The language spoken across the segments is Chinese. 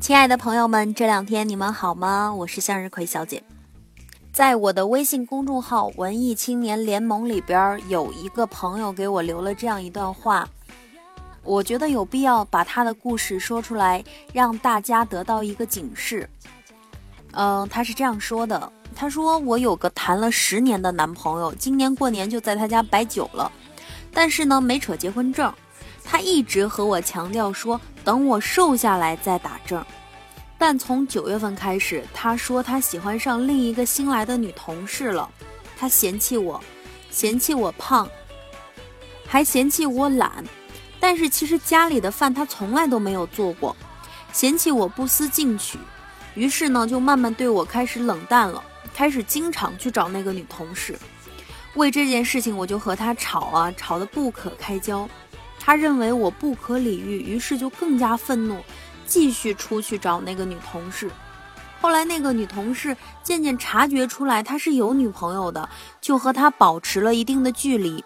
亲爱的朋友们，这两天你们好吗？我是向日葵小姐。在我的微信公众号“文艺青年联盟”里边，有一个朋友给我留了这样一段话，我觉得有必要把他的故事说出来，让大家得到一个警示。嗯，他是这样说的：“他说我有个谈了十年的男朋友，今年过年就在他家摆酒了，但是呢没扯结婚证。他一直和我强调说，等我瘦下来再打证。但从九月份开始，他说他喜欢上另一个新来的女同事了，他嫌弃我，嫌弃我胖，还嫌弃我懒。但是其实家里的饭他从来都没有做过，嫌弃我不思进取。”于是呢，就慢慢对我开始冷淡了，开始经常去找那个女同事。为这件事情，我就和他吵啊，吵得不可开交。他认为我不可理喻，于是就更加愤怒，继续出去找那个女同事。后来那个女同事渐渐察觉出来他是有女朋友的，就和他保持了一定的距离。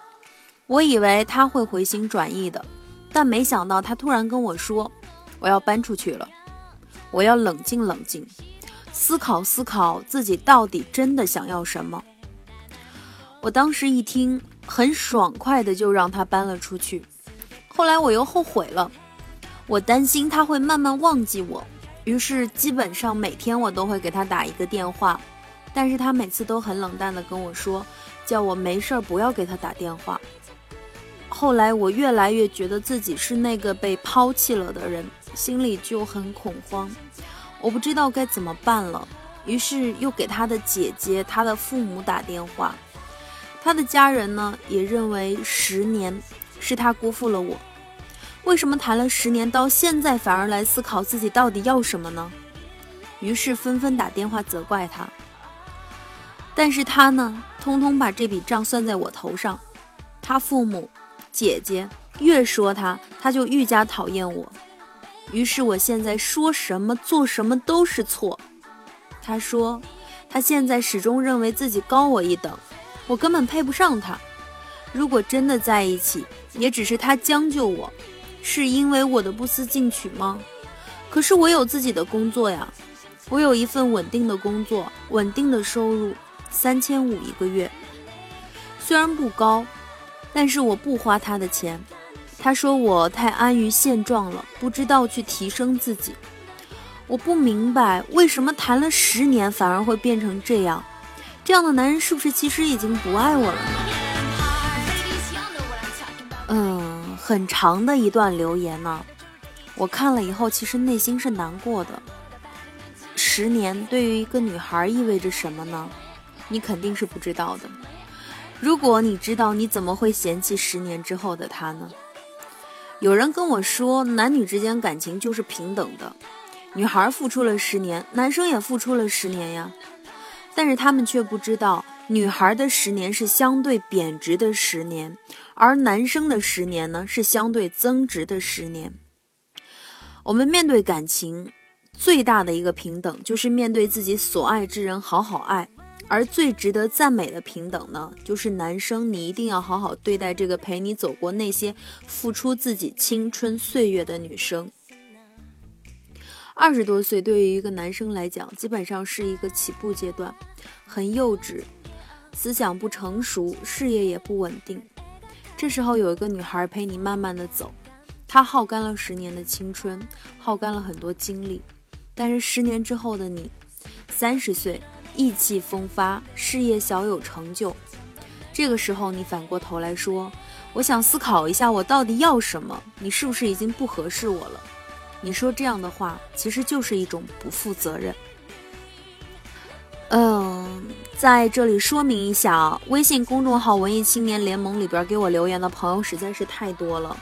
我以为他会回心转意的，但没想到他突然跟我说：“我要搬出去了。”我要冷静冷静，思考思考自己到底真的想要什么。我当时一听，很爽快的就让他搬了出去。后来我又后悔了，我担心他会慢慢忘记我，于是基本上每天我都会给他打一个电话，但是他每次都很冷淡的跟我说，叫我没事儿不要给他打电话。后来我越来越觉得自己是那个被抛弃了的人。心里就很恐慌，我不知道该怎么办了，于是又给他的姐姐、他的父母打电话。他的家人呢，也认为十年是他辜负了我。为什么谈了十年，到现在反而来思考自己到底要什么呢？于是纷纷打电话责怪他。但是他呢，通通把这笔账算在我头上。他父母、姐姐越说他，他就愈加讨厌我。于是我现在说什么做什么都是错。他说，他现在始终认为自己高我一等，我根本配不上他。如果真的在一起，也只是他将就我，是因为我的不思进取吗？可是我有自己的工作呀，我有一份稳定的工作，稳定的收入，三千五一个月，虽然不高，但是我不花他的钱。他说我太安于现状了，不知道去提升自己。我不明白为什么谈了十年反而会变成这样。这样的男人是不是其实已经不爱我了呢？嗯，很长的一段留言呢，我看了以后其实内心是难过的。十年对于一个女孩意味着什么呢？你肯定是不知道的。如果你知道，你怎么会嫌弃十年之后的他呢？有人跟我说，男女之间感情就是平等的，女孩付出了十年，男生也付出了十年呀。但是他们却不知道，女孩的十年是相对贬值的十年，而男生的十年呢是相对增值的十年。我们面对感情最大的一个平等，就是面对自己所爱之人好好爱。而最值得赞美的平等呢，就是男生，你一定要好好对待这个陪你走过那些付出自己青春岁月的女生。二十多岁对于一个男生来讲，基本上是一个起步阶段，很幼稚，思想不成熟，事业也不稳定。这时候有一个女孩陪你慢慢的走，她耗干了十年的青春，耗干了很多精力，但是十年之后的你，三十岁。意气风发，事业小有成就。这个时候，你反过头来说：“我想思考一下，我到底要什么？”你是不是已经不合适我了？你说这样的话，其实就是一种不负责任。在这里说明一下啊，微信公众号“文艺青年联盟”里边给我留言的朋友实在是太多了，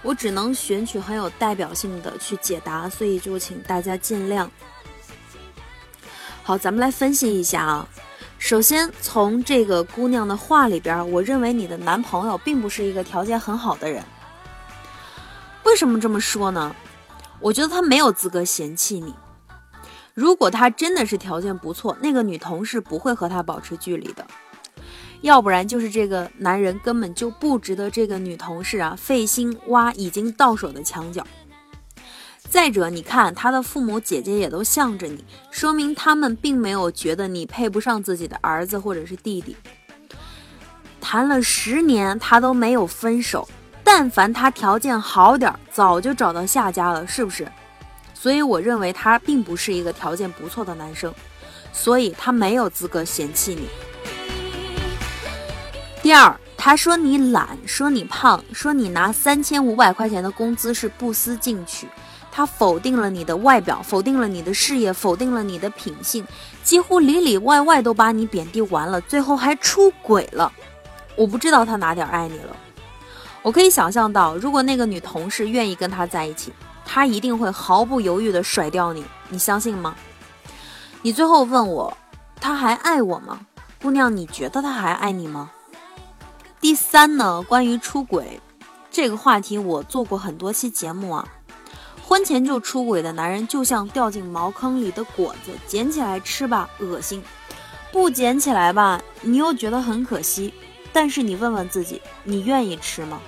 我只能选取很有代表性的去解答，所以就请大家见谅。好，咱们来分析一下啊。首先，从这个姑娘的话里边，我认为你的男朋友并不是一个条件很好的人。为什么这么说呢？我觉得他没有资格嫌弃你。如果他真的是条件不错，那个女同事不会和他保持距离的。要不然就是这个男人根本就不值得这个女同事啊费心挖已经到手的墙角。再者，你看他的父母姐姐也都向着你，说明他们并没有觉得你配不上自己的儿子或者是弟弟。谈了十年，他都没有分手。但凡他条件好点，早就找到下家了，是不是？所以我认为他并不是一个条件不错的男生，所以他没有资格嫌弃你。第二，他说你懒，说你胖，说你拿三千五百块钱的工资是不思进取。他否定了你的外表，否定了你的事业，否定了你的品性，几乎里里外外都把你贬低完了，最后还出轨了。我不知道他哪点爱你了。我可以想象到，如果那个女同事愿意跟他在一起，他一定会毫不犹豫地甩掉你。你相信吗？你最后问我，他还爱我吗？姑娘，你觉得他还爱你吗？第三呢，关于出轨这个话题，我做过很多期节目啊。婚前就出轨的男人，就像掉进茅坑里的果子，捡起来吃吧，恶心；不捡起来吧，你又觉得很可惜。但是你问问自己，你愿意吃吗？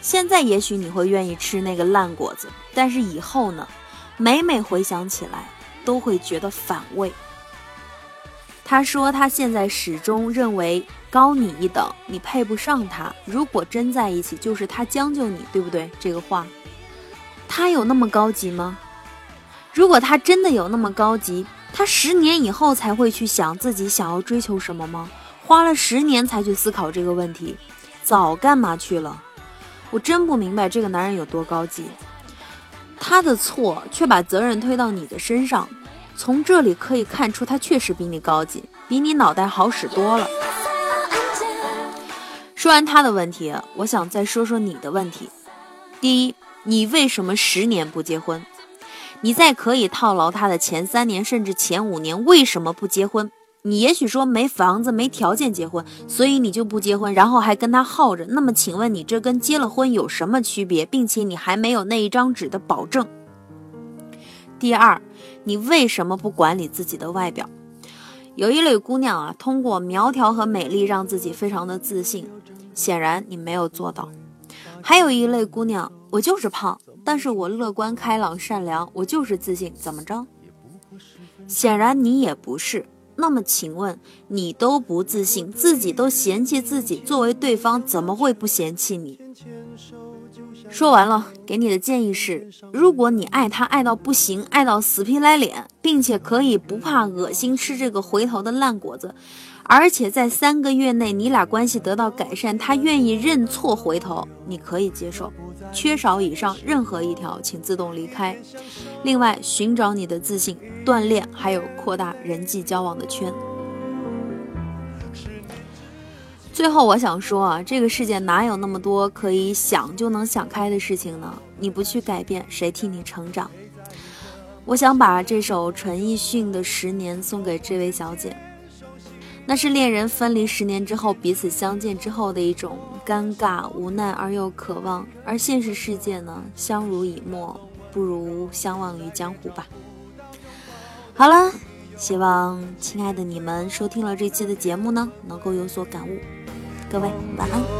现在也许你会愿意吃那个烂果子，但是以后呢？每每回想起来，都会觉得反胃。他说他现在始终认为高你一等，你配不上他。如果真在一起，就是他将就你，对不对？这个话。他有那么高级吗？如果他真的有那么高级，他十年以后才会去想自己想要追求什么吗？花了十年才去思考这个问题，早干嘛去了？我真不明白这个男人有多高级。他的错却把责任推到你的身上，从这里可以看出他确实比你高级，比你脑袋好使多了。说完他的问题，我想再说说你的问题。第一。你为什么十年不结婚？你在可以套牢他的前三年甚至前五年，为什么不结婚？你也许说没房子、没条件结婚，所以你就不结婚，然后还跟他耗着。那么，请问你这跟结了婚有什么区别？并且你还没有那一张纸的保证。第二，你为什么不管理自己的外表？有一类姑娘啊，通过苗条和美丽让自己非常的自信，显然你没有做到。还有一类姑娘。我就是胖，但是我乐观开朗善良，我就是自信，怎么着？显然你也不是。那么请问，你都不自信，自己都嫌弃自己，作为对方怎么会不嫌弃你？说完了，给你的建议是：如果你爱他爱到不行，爱到死皮赖脸，并且可以不怕恶心吃这个回头的烂果子。而且在三个月内，你俩关系得到改善，他愿意认错回头，你可以接受。缺少以上任何一条，请自动离开。另外，寻找你的自信，锻炼，还有扩大人际交往的圈。最后，我想说啊，这个世界哪有那么多可以想就能想开的事情呢？你不去改变，谁替你成长？我想把这首陈奕迅的《十年》送给这位小姐。那是恋人分离十年之后彼此相见之后的一种尴尬、无奈而又渴望，而现实世界呢，相濡以沫不如相忘于江湖吧。好了，希望亲爱的你们收听了这期的节目呢，能够有所感悟。各位晚安。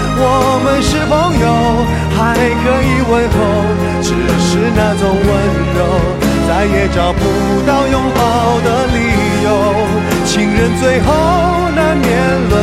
我们是朋友，还可以问候，只是那种温柔，再也找不到拥抱的理由。情人最后难免沦